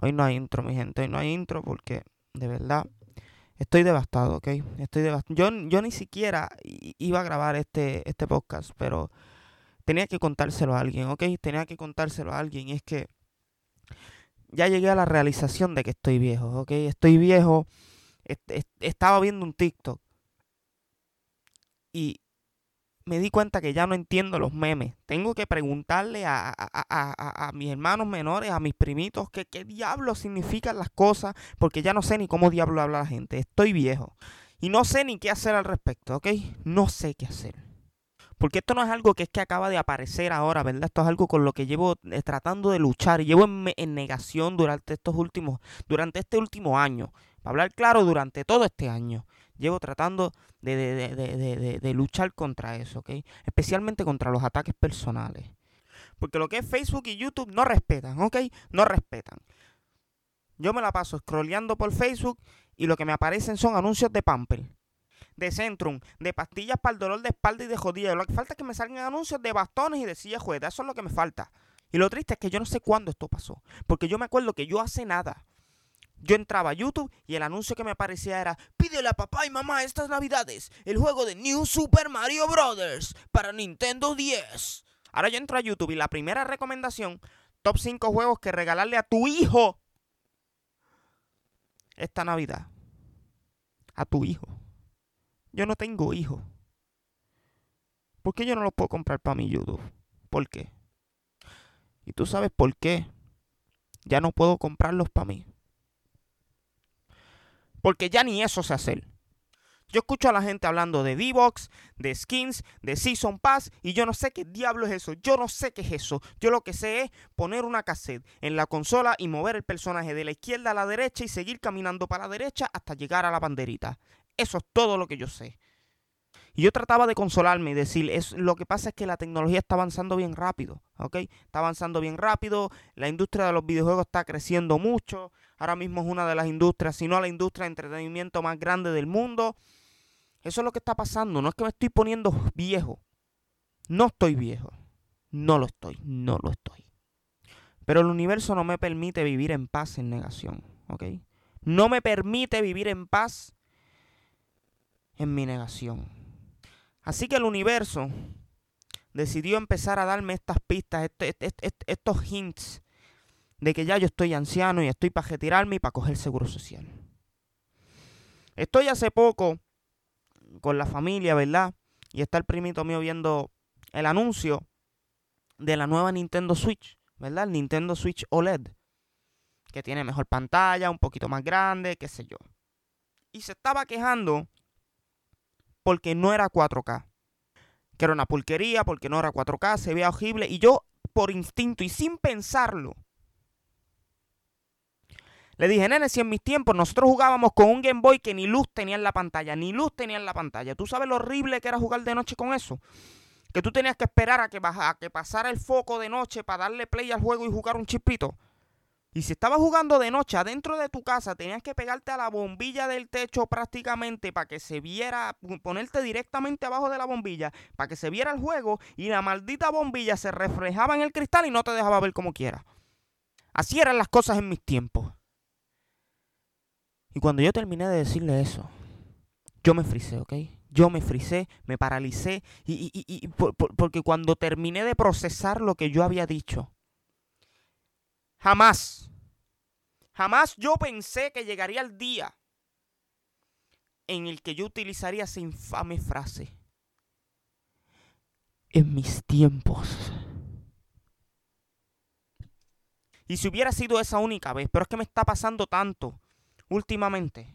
Hoy no hay intro, mi gente. Hoy no hay intro porque, de verdad, estoy devastado, ¿ok? Estoy devastado. Yo, ni siquiera iba a grabar este, este podcast, pero tenía que contárselo a alguien, ¿ok? Tenía que contárselo a alguien. Y es que ya llegué a la realización de que estoy viejo, ¿ok? Estoy viejo. estaba viendo un TikTok. Y me di cuenta que ya no entiendo los memes. Tengo que preguntarle a, a, mis hermanos menores, a mis primitos, que qué diablo significan las cosas, porque ya no sé ni cómo diablo habla la gente. Estoy viejo. Y no sé ni qué hacer al respecto, ¿ok? No sé qué hacer. Porque esto no es algo que es que acaba de aparecer ahora, ¿verdad? Esto es algo con lo que llevo eh, tratando de luchar llevo en, negación durante estos últimos, durante este último año. Para hablar claro, durante todo este año. Llevo tratando de, de, luchar contra eso, ¿ok? Especialmente contra los ataques personales. Porque lo que es Facebook y YouTube no respetan, ¿ok? No respetan. Yo me la paso scrolleando por Facebook y lo que me aparecen son anuncios de Pamper de Centrum, de pastillas para el dolor de espalda y de jodida. Lo que falta es que me salgan anuncios de bastones y de silla juega. Eso es lo que me falta. Y lo triste es que yo no sé cuándo esto pasó. Porque yo me acuerdo que yo hace nada. Yo entraba a YouTube y el anuncio que me aparecía era Pídele a papá y mamá estas navidades el juego de New Super Mario Bros. para Nintendo 10. Ahora yo entro a YouTube y la primera recomendación, top 5 juegos que regalarle a tu hijo esta Navidad. A tu hijo. Yo no tengo hijos. ¿Por qué yo no los puedo comprar para mi YouTube? ¿Por qué? Y tú sabes por qué. Ya no puedo comprarlos para mí. Porque ya ni eso sé hacer. Yo escucho a la gente hablando de D-Box, de skins, de Season Pass y yo no sé qué diablo es eso. Yo no sé qué es eso. Yo lo que sé es poner una cassette en la consola y mover el personaje de la izquierda a la derecha y seguir caminando para la derecha hasta llegar a la banderita. Eso es todo lo que yo sé. Y yo trataba de consolarme y decir, es, lo que pasa es que la tecnología está avanzando bien rápido, ¿ok? Está avanzando bien rápido, la industria de los videojuegos está creciendo mucho, ahora mismo es una de las industrias, si no la industria de entretenimiento más grande del mundo. Eso es lo que está pasando, no es que me estoy poniendo viejo, no estoy viejo, no lo estoy, no lo estoy. Pero el universo no me permite vivir en paz en negación, ¿ok? No me permite vivir en paz en mi negación. Así que el universo decidió empezar a darme estas pistas, estos hints de que ya yo estoy anciano y estoy para retirarme y para coger seguro social. Estoy hace poco con la familia, ¿verdad? Y está el primito mío viendo el anuncio de la nueva Nintendo Switch, ¿verdad? El Nintendo Switch OLED, que tiene mejor pantalla, un poquito más grande, qué sé yo. Y se estaba quejando porque no era 4K. Que era una pulquería, porque no era 4K, se veía horrible. Y yo, por instinto y sin pensarlo, le dije, nene, si en mis tiempos nosotros jugábamos con un Game Boy que ni luz tenía en la pantalla, ni luz tenía en la pantalla. ¿Tú sabes lo horrible que era jugar de noche con eso? Que tú tenías que esperar a que, que pasara el foco de noche para darle play al juego y jugar un chispito. Y si estabas jugando de noche adentro de tu casa, tenías que pegarte a la bombilla del techo prácticamente para que se viera, ponerte directamente abajo de la bombilla para que se viera el juego y la maldita bombilla se reflejaba en el cristal y no te dejaba ver como quiera. Así eran las cosas en mis tiempos. Y cuando yo terminé de decirle eso, yo me frisé, ¿ok? Yo me frisé, me paralicé y, y porque cuando terminé de procesar lo que yo había dicho, Jamás, jamás yo pensé que llegaría el día en el que yo utilizaría esa infame frase. En mis tiempos. Y si hubiera sido esa única vez, pero es que me está pasando tanto últimamente.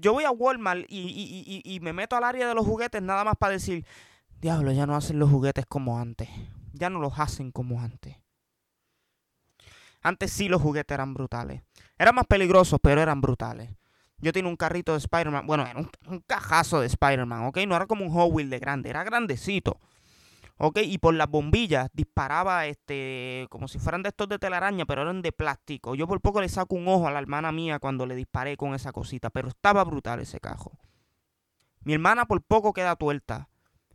Yo voy a Walmart y, y, me meto al área de los juguetes nada más para decir, diablo, ya no hacen los juguetes como antes. Ya no los hacen como antes. Antes sí los juguetes eran brutales. Eran más peligrosos, pero eran brutales. Yo tenía un carrito de Spider-Man. Bueno, era un, cajazo de Spider-Man, ¿ok? No era como un Hot Wheel de grande, era grandecito. ¿Ok? Y por las bombillas disparaba este como si fueran de estos de telaraña, pero eran de plástico. Yo por poco le saco un ojo a la hermana mía cuando le disparé con esa cosita, pero estaba brutal ese cajo. Mi hermana por poco queda tuerta,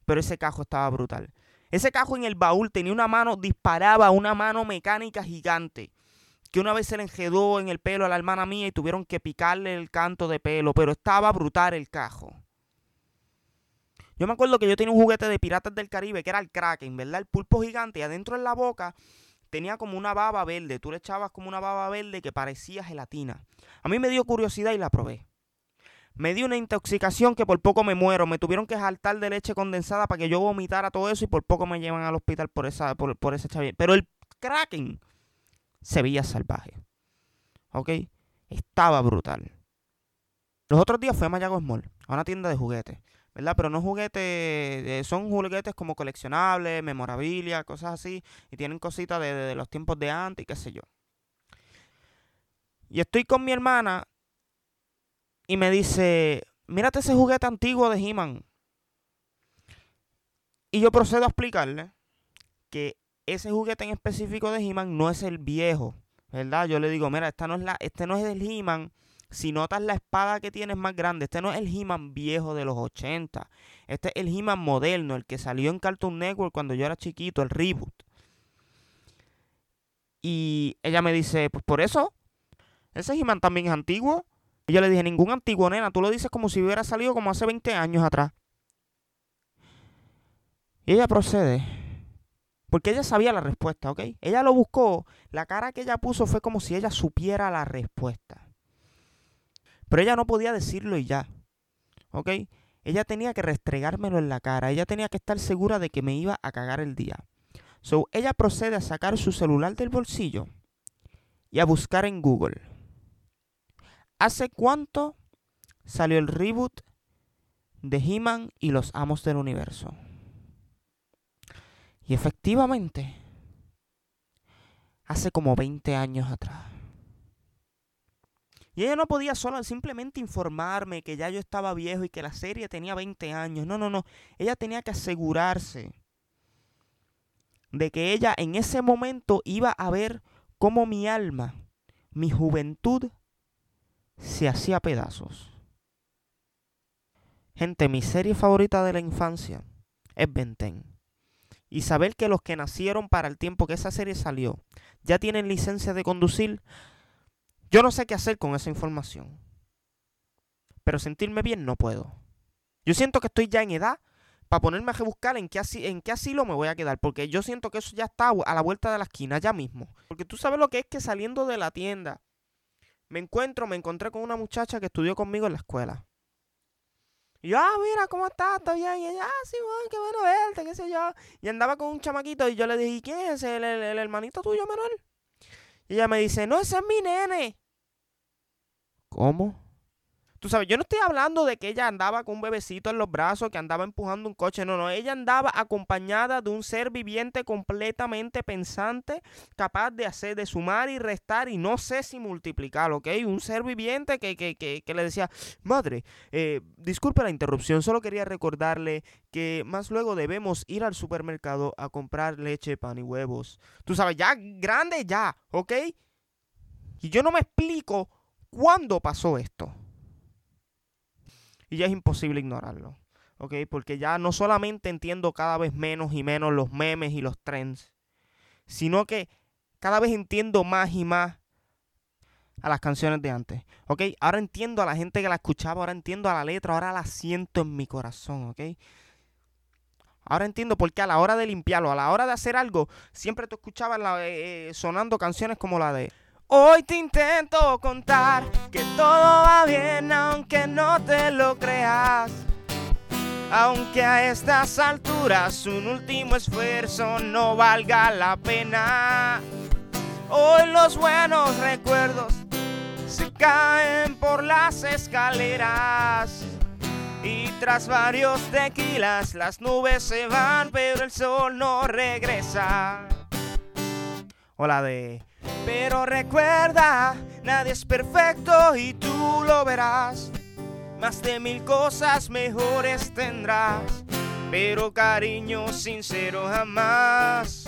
pero ese cajo estaba brutal. Ese cajo en el baúl tenía una mano, disparaba una mano mecánica gigante que una vez se le enjedó en el pelo a la hermana mía y tuvieron que picarle el canto de pelo, pero estaba brutal el cajo. Yo me acuerdo que yo tenía un juguete de Piratas del Caribe que era el Kraken, ¿verdad? El pulpo gigante y adentro en la boca tenía como una baba verde. Tú le echabas como una baba verde que parecía gelatina. A mí me dio curiosidad y la probé. Me dio una intoxicación que por poco me muero. Me tuvieron que jaltar de leche condensada para que yo vomitara todo eso y por poco me llevan al hospital por, esa, por, chaval. Pero el Kraken se veía salvaje. ¿Ok? Estaba brutal. Los otros días fui a Mayago Mall, a una tienda de juguetes. ¿Verdad? Pero no juguetes, eh, son juguetes como coleccionables, memorabilia, cosas así, y tienen cositas de, los tiempos de antes y qué sé yo. Y estoy con mi hermana y me dice, mírate ese juguete antiguo de He-Man. Y yo procedo a explicarle que ese juguete en específico de He-Man no es el viejo, ¿verdad? Yo le digo, mira, esta no es la, este no es el He-Man si notas la espada que tienes más grande, este no es el He-Man viejo de los 80. Este es el He-Man moderno, el que salió en Cartoon Network cuando yo era chiquito, el reboot. Y ella me dice, pues por eso, ese He-Man también es antiguo. Y yo le dije, ningún antiguo, nena, tú lo dices como si hubiera salido como hace 20 años atrás. Y ella procede. Porque ella sabía la respuesta, ¿ok? Ella lo buscó. La cara que ella puso fue como si ella supiera la respuesta. Pero ella no podía decirlo y ya. ¿Ok? Ella tenía que restregármelo en la cara. Ella tenía que estar segura de que me iba a cagar el día. So, ella procede a sacar su celular del bolsillo y a buscar en Google. ¿Hace cuánto salió el reboot de He-Man y los Amos del Universo? Y efectivamente, hace como 20 años atrás. Y ella no podía solo simplemente informarme que ya yo estaba viejo y que la serie tenía 20 años. No, no, no. Ella tenía que asegurarse de que ella en ese momento iba a ver cómo mi alma, mi juventud, se hacía pedazos. Gente, mi serie favorita de la infancia es Benten. Y saber que los que nacieron para el tiempo que esa serie salió ya tienen licencia de conducir, yo no sé qué hacer con esa información. Pero sentirme bien no puedo. Yo siento que estoy ya en edad para ponerme a rebuscar en qué, en qué asilo me voy a quedar. Porque yo siento que eso ya está a la vuelta de la esquina, ya mismo. Porque tú sabes lo que es que saliendo de la tienda, me encuentro, me encontré con una muchacha que estudió conmigo en la escuela. Y yo, ah, mira, ¿cómo estás? ¿Está bien? Y ella, ah, sí, bueno, qué bueno verte, qué sé yo. Y andaba con un chamaquito y yo le dije, ¿quién es el, el hermanito tuyo menor? Y ella me dice, no, ese es mi nene. ¿Cómo? Tú sabes, yo no estoy hablando de que ella andaba con un bebecito en los brazos, que andaba empujando un coche, no, no, ella andaba acompañada de un ser viviente completamente pensante, capaz de hacer, de sumar y restar y no sé si multiplicar, ¿ok? Un ser viviente que, que, que, que le decía, madre, eh, disculpe la interrupción, solo quería recordarle que más luego debemos ir al supermercado a comprar leche, pan y huevos. Tú sabes, ya grande ya, ¿ok? Y yo no me explico cuándo pasó esto. Y ya es imposible ignorarlo. ¿Ok? Porque ya no solamente entiendo cada vez menos y menos los memes y los trends, sino que cada vez entiendo más y más a las canciones de antes. ¿Ok? Ahora entiendo a la gente que la escuchaba, ahora entiendo a la letra, ahora la siento en mi corazón. ¿Ok? Ahora entiendo por qué a la hora de limpiarlo, a la hora de hacer algo, siempre tú escuchabas eh, eh, sonando canciones como la de Hoy te intento contar que todo va bien aunque no te lo creas. Aunque a estas alturas un último esfuerzo no valga la pena. Hoy los buenos recuerdos se caen por las escaleras. Y tras varios tequilas las nubes se van, pero el sol no regresa. Hola de pero recuerda, nadie es perfecto y tú lo verás. Más de mil cosas mejores tendrás, pero cariño sincero jamás.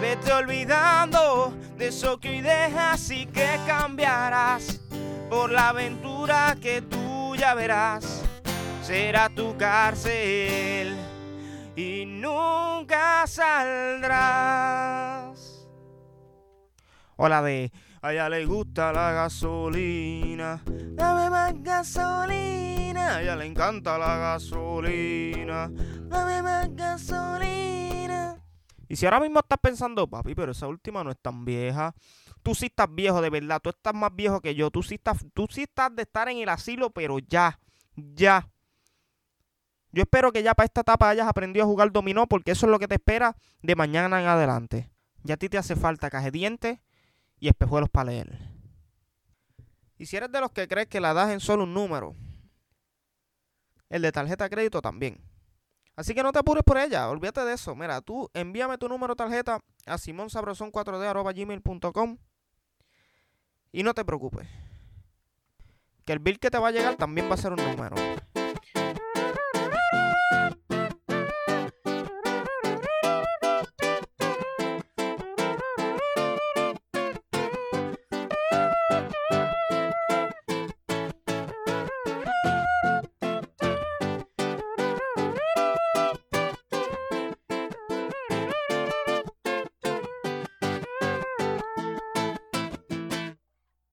Vete olvidando de eso que hoy dejas y que cambiarás por la aventura que tú ya verás. Será tu cárcel y nunca saldrás. O la de, a ella le gusta la gasolina. Dame más gasolina. A ella le encanta la gasolina. Dame más gasolina. Y si ahora mismo estás pensando, papi, pero esa última no es tan vieja. Tú sí estás viejo de verdad. Tú estás más viejo que yo. Tú sí estás, tú sí estás de estar en el asilo, pero ya. Ya. Yo espero que ya para esta etapa hayas aprendido a jugar dominó porque eso es lo que te espera de mañana en adelante. Ya a ti te hace falta caje dientes y espejuelos para leer. Y si eres de los que crees que la das en solo un número, el de tarjeta de crédito también. Así que no te apures por ella, olvídate de eso. Mira, tú envíame tu número de tarjeta a simonsabroson4d.gmail.com y no te preocupes. Que el bill que te va a llegar también va a ser un número.